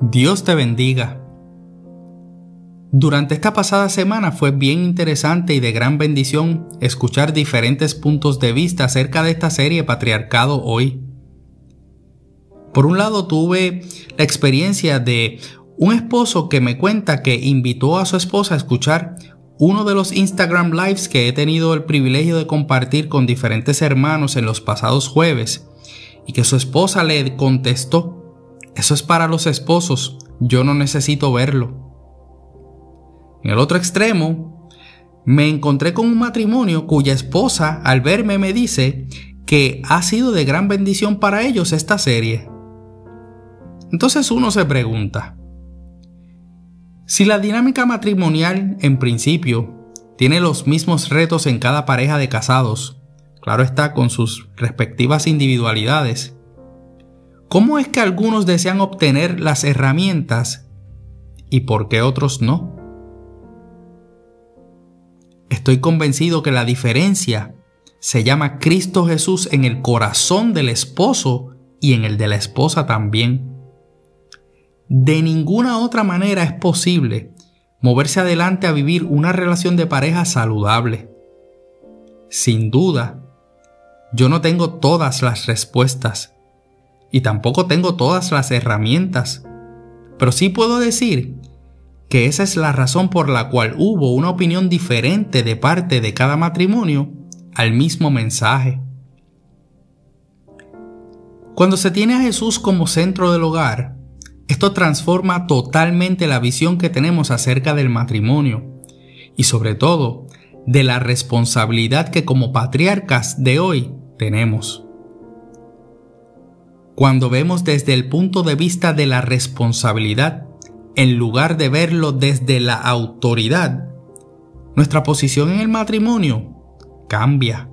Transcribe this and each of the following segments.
Dios te bendiga. Durante esta pasada semana fue bien interesante y de gran bendición escuchar diferentes puntos de vista acerca de esta serie Patriarcado Hoy. Por un lado tuve la experiencia de un esposo que me cuenta que invitó a su esposa a escuchar uno de los Instagram Lives que he tenido el privilegio de compartir con diferentes hermanos en los pasados jueves y que su esposa le contestó eso es para los esposos, yo no necesito verlo. En el otro extremo, me encontré con un matrimonio cuya esposa al verme me dice que ha sido de gran bendición para ellos esta serie. Entonces uno se pregunta, si la dinámica matrimonial en principio tiene los mismos retos en cada pareja de casados, claro está con sus respectivas individualidades, ¿Cómo es que algunos desean obtener las herramientas y por qué otros no? Estoy convencido que la diferencia se llama Cristo Jesús en el corazón del esposo y en el de la esposa también. De ninguna otra manera es posible moverse adelante a vivir una relación de pareja saludable. Sin duda, yo no tengo todas las respuestas y tampoco tengo todas las herramientas, pero sí puedo decir que esa es la razón por la cual hubo una opinión diferente de parte de cada matrimonio al mismo mensaje. Cuando se tiene a Jesús como centro del hogar, esto transforma totalmente la visión que tenemos acerca del matrimonio y sobre todo de la responsabilidad que como patriarcas de hoy tenemos. Cuando vemos desde el punto de vista de la responsabilidad, en lugar de verlo desde la autoridad, nuestra posición en el matrimonio cambia.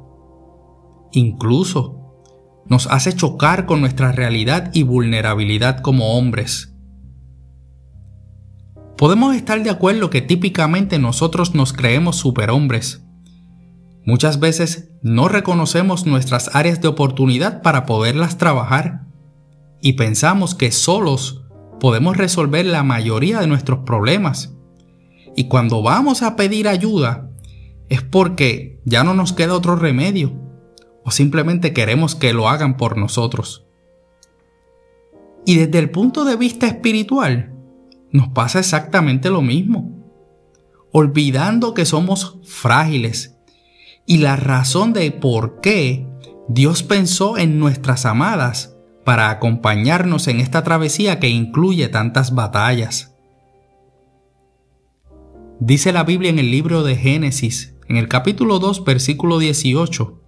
Incluso nos hace chocar con nuestra realidad y vulnerabilidad como hombres. Podemos estar de acuerdo que típicamente nosotros nos creemos superhombres. Muchas veces no reconocemos nuestras áreas de oportunidad para poderlas trabajar y pensamos que solos podemos resolver la mayoría de nuestros problemas. Y cuando vamos a pedir ayuda es porque ya no nos queda otro remedio o simplemente queremos que lo hagan por nosotros. Y desde el punto de vista espiritual, nos pasa exactamente lo mismo. Olvidando que somos frágiles y la razón de por qué Dios pensó en nuestras amadas para acompañarnos en esta travesía que incluye tantas batallas. Dice la Biblia en el libro de Génesis, en el capítulo 2, versículo 18,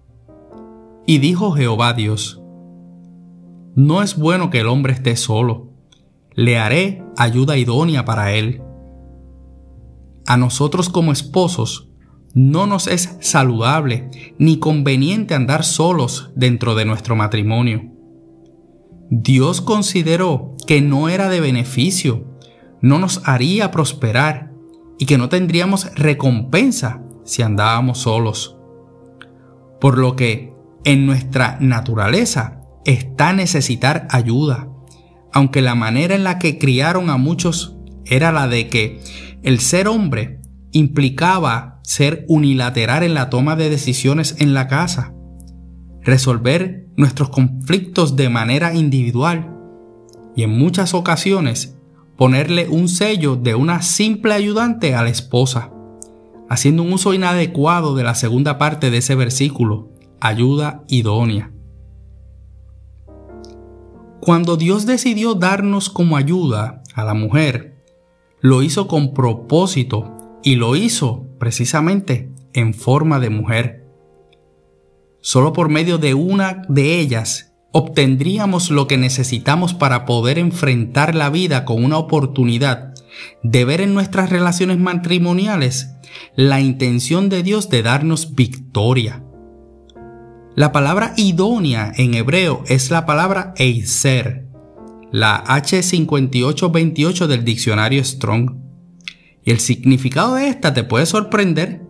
y dijo Jehová Dios, no es bueno que el hombre esté solo, le haré ayuda idónea para él. A nosotros como esposos no nos es saludable ni conveniente andar solos dentro de nuestro matrimonio. Dios consideró que no era de beneficio, no nos haría prosperar y que no tendríamos recompensa si andábamos solos. Por lo que en nuestra naturaleza está necesitar ayuda, aunque la manera en la que criaron a muchos era la de que el ser hombre implicaba ser unilateral en la toma de decisiones en la casa, resolver nuestros conflictos de manera individual y en muchas ocasiones ponerle un sello de una simple ayudante a la esposa, haciendo un uso inadecuado de la segunda parte de ese versículo, ayuda idónea. Cuando Dios decidió darnos como ayuda a la mujer, lo hizo con propósito y lo hizo precisamente en forma de mujer. Solo por medio de una de ellas obtendríamos lo que necesitamos para poder enfrentar la vida con una oportunidad de ver en nuestras relaciones matrimoniales la intención de Dios de darnos victoria. La palabra idónea en hebreo es la palabra eiser, la H5828 del diccionario Strong. Y el significado de esta te puede sorprender,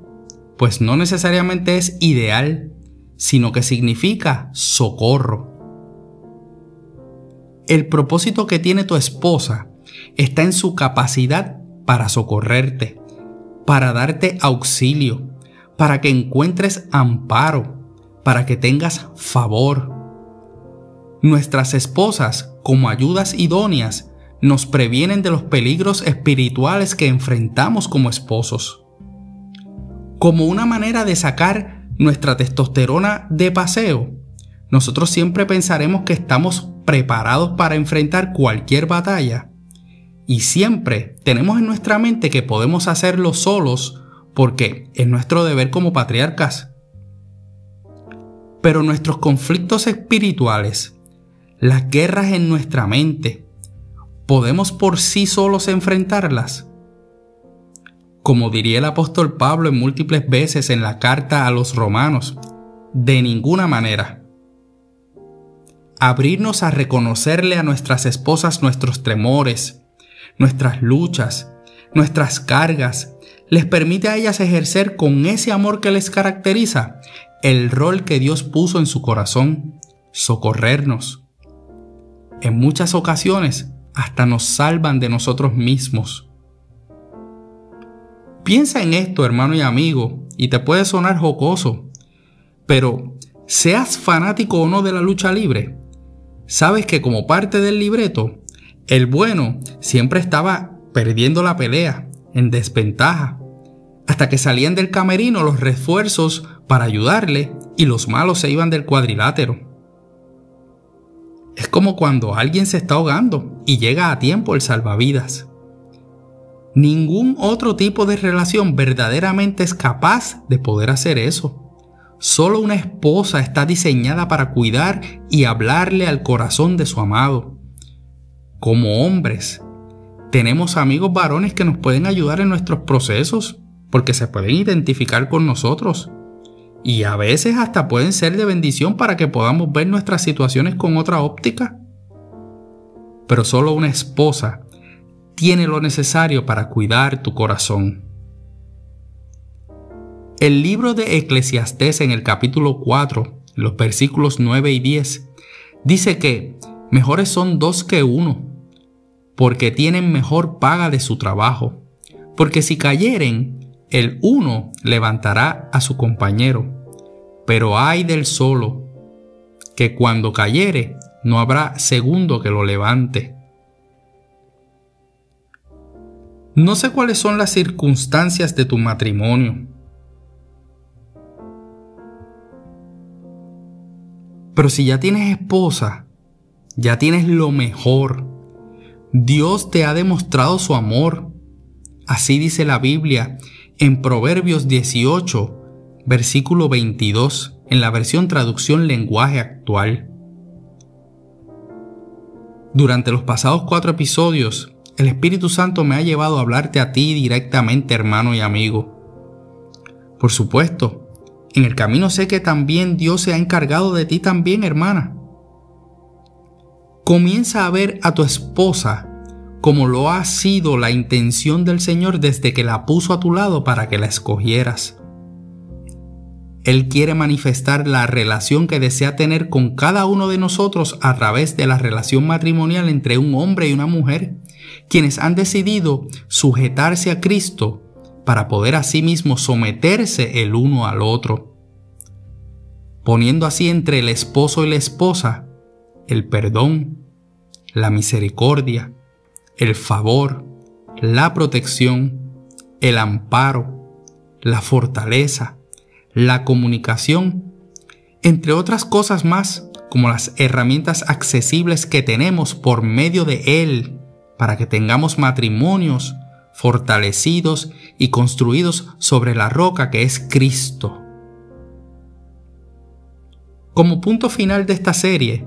pues no necesariamente es ideal, sino que significa socorro. El propósito que tiene tu esposa está en su capacidad para socorrerte, para darte auxilio, para que encuentres amparo, para que tengas favor. Nuestras esposas, como ayudas idóneas, nos previenen de los peligros espirituales que enfrentamos como esposos. Como una manera de sacar nuestra testosterona de paseo, nosotros siempre pensaremos que estamos preparados para enfrentar cualquier batalla y siempre tenemos en nuestra mente que podemos hacerlo solos porque es nuestro deber como patriarcas. Pero nuestros conflictos espirituales, las guerras en nuestra mente, ¿podemos por sí solos enfrentarlas? Como diría el apóstol Pablo en múltiples veces en la carta a los romanos, de ninguna manera. Abrirnos a reconocerle a nuestras esposas nuestros temores, nuestras luchas, nuestras cargas, les permite a ellas ejercer con ese amor que les caracteriza el rol que Dios puso en su corazón, socorrernos. En muchas ocasiones hasta nos salvan de nosotros mismos. Piensa en esto, hermano y amigo, y te puede sonar jocoso, pero seas fanático o no de la lucha libre, sabes que como parte del libreto, el bueno siempre estaba perdiendo la pelea, en desventaja, hasta que salían del camerino los refuerzos para ayudarle y los malos se iban del cuadrilátero. Es como cuando alguien se está ahogando y llega a tiempo el salvavidas. Ningún otro tipo de relación verdaderamente es capaz de poder hacer eso. Solo una esposa está diseñada para cuidar y hablarle al corazón de su amado. Como hombres, tenemos amigos varones que nos pueden ayudar en nuestros procesos porque se pueden identificar con nosotros y a veces hasta pueden ser de bendición para que podamos ver nuestras situaciones con otra óptica. Pero solo una esposa tiene lo necesario para cuidar tu corazón. El libro de Eclesiastés en el capítulo 4, los versículos 9 y 10, dice que mejores son dos que uno, porque tienen mejor paga de su trabajo, porque si cayeren, el uno levantará a su compañero pero hay del solo, que cuando cayere no habrá segundo que lo levante. No sé cuáles son las circunstancias de tu matrimonio, pero si ya tienes esposa, ya tienes lo mejor. Dios te ha demostrado su amor. Así dice la Biblia en Proverbios 18, versículo 22, en la versión traducción lenguaje actual. Durante los pasados cuatro episodios, el Espíritu Santo me ha llevado a hablarte a ti directamente, hermano y amigo. Por supuesto, en el camino sé que también Dios se ha encargado de ti también, hermana. Comienza a ver a tu esposa como lo ha sido la intención del Señor desde que la puso a tu lado para que la escogieras. Él quiere manifestar la relación que desea tener con cada uno de nosotros a través de la relación matrimonial entre un hombre y una mujer, quienes han decidido sujetarse a Cristo para poder asimismo someterse el uno al otro, poniendo así entre el esposo y la esposa el perdón, la misericordia, el favor, la protección, el amparo, la fortaleza, la comunicación, entre otras cosas más, como las herramientas accesibles que tenemos por medio de Él para que tengamos matrimonios fortalecidos y construidos sobre la roca que es Cristo. Como punto final de esta serie,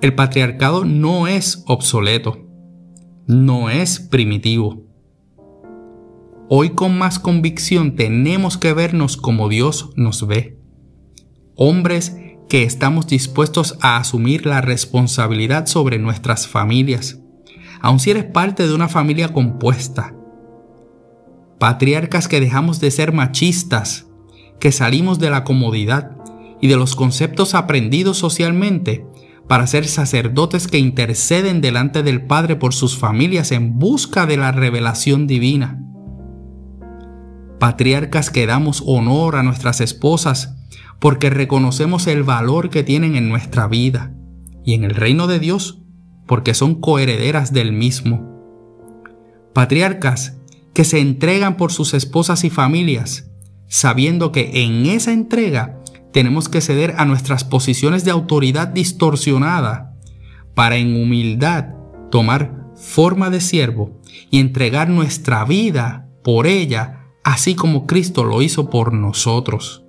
el patriarcado no es obsoleto, no es primitivo Hoy con más convicción tenemos que vernos como Dios nos ve. Hombres que estamos dispuestos a asumir la responsabilidad sobre nuestras familias, aun si eres parte de una familia compuesta. Patriarcas que dejamos de ser machistas, que salimos de la comodidad y de los conceptos aprendidos socialmente para ser sacerdotes que interceden delante del Padre por sus familias en busca de la revelación divina. Patriarcas que damos honor a nuestras esposas porque reconocemos el valor que tienen en nuestra vida y en el reino de Dios porque son coherederas del mismo. Patriarcas que se entregan por sus esposas y familias, sabiendo que en esa entrega tenemos que ceder a nuestras posiciones de autoridad distorsionada para en humildad tomar forma de siervo y entregar nuestra vida por ella, así como Cristo lo hizo por nosotros.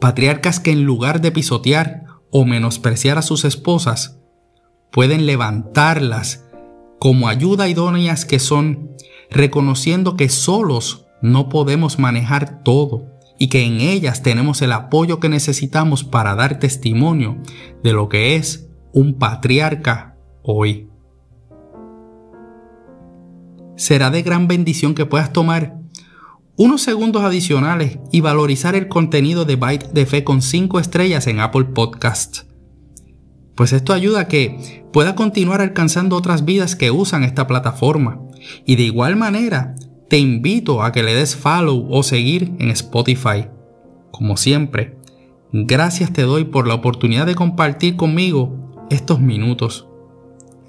Patriarcas que en lugar de pisotear o menospreciar a sus esposas, pueden levantarlas como ayuda idóneas que son, reconociendo que solos no podemos manejar todo y que en ellas tenemos el apoyo que necesitamos para dar testimonio de lo que es un patriarca hoy. Será de gran bendición que puedas tomar unos segundos adicionales y valorizar el contenido de Byte de Fe con 5 estrellas en Apple Podcast. Pues esto ayuda a que pueda continuar alcanzando otras vidas que usan esta plataforma. Y de igual manera, te invito a que le des follow o seguir en Spotify. Como siempre, gracias te doy por la oportunidad de compartir conmigo estos minutos.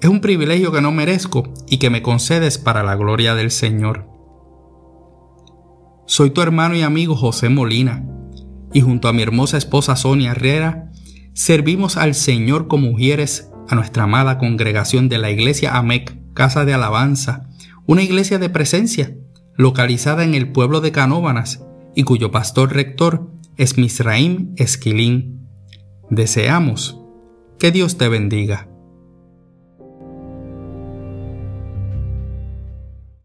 Es un privilegio que no merezco y que me concedes para la gloria del Señor. Soy tu hermano y amigo José Molina y junto a mi hermosa esposa Sonia Herrera servimos al Señor como mujeres a nuestra amada congregación de la iglesia AMEC, Casa de Alabanza, una iglesia de presencia localizada en el pueblo de Canóbanas y cuyo pastor rector es Misraim Esquilín. Deseamos que Dios te bendiga.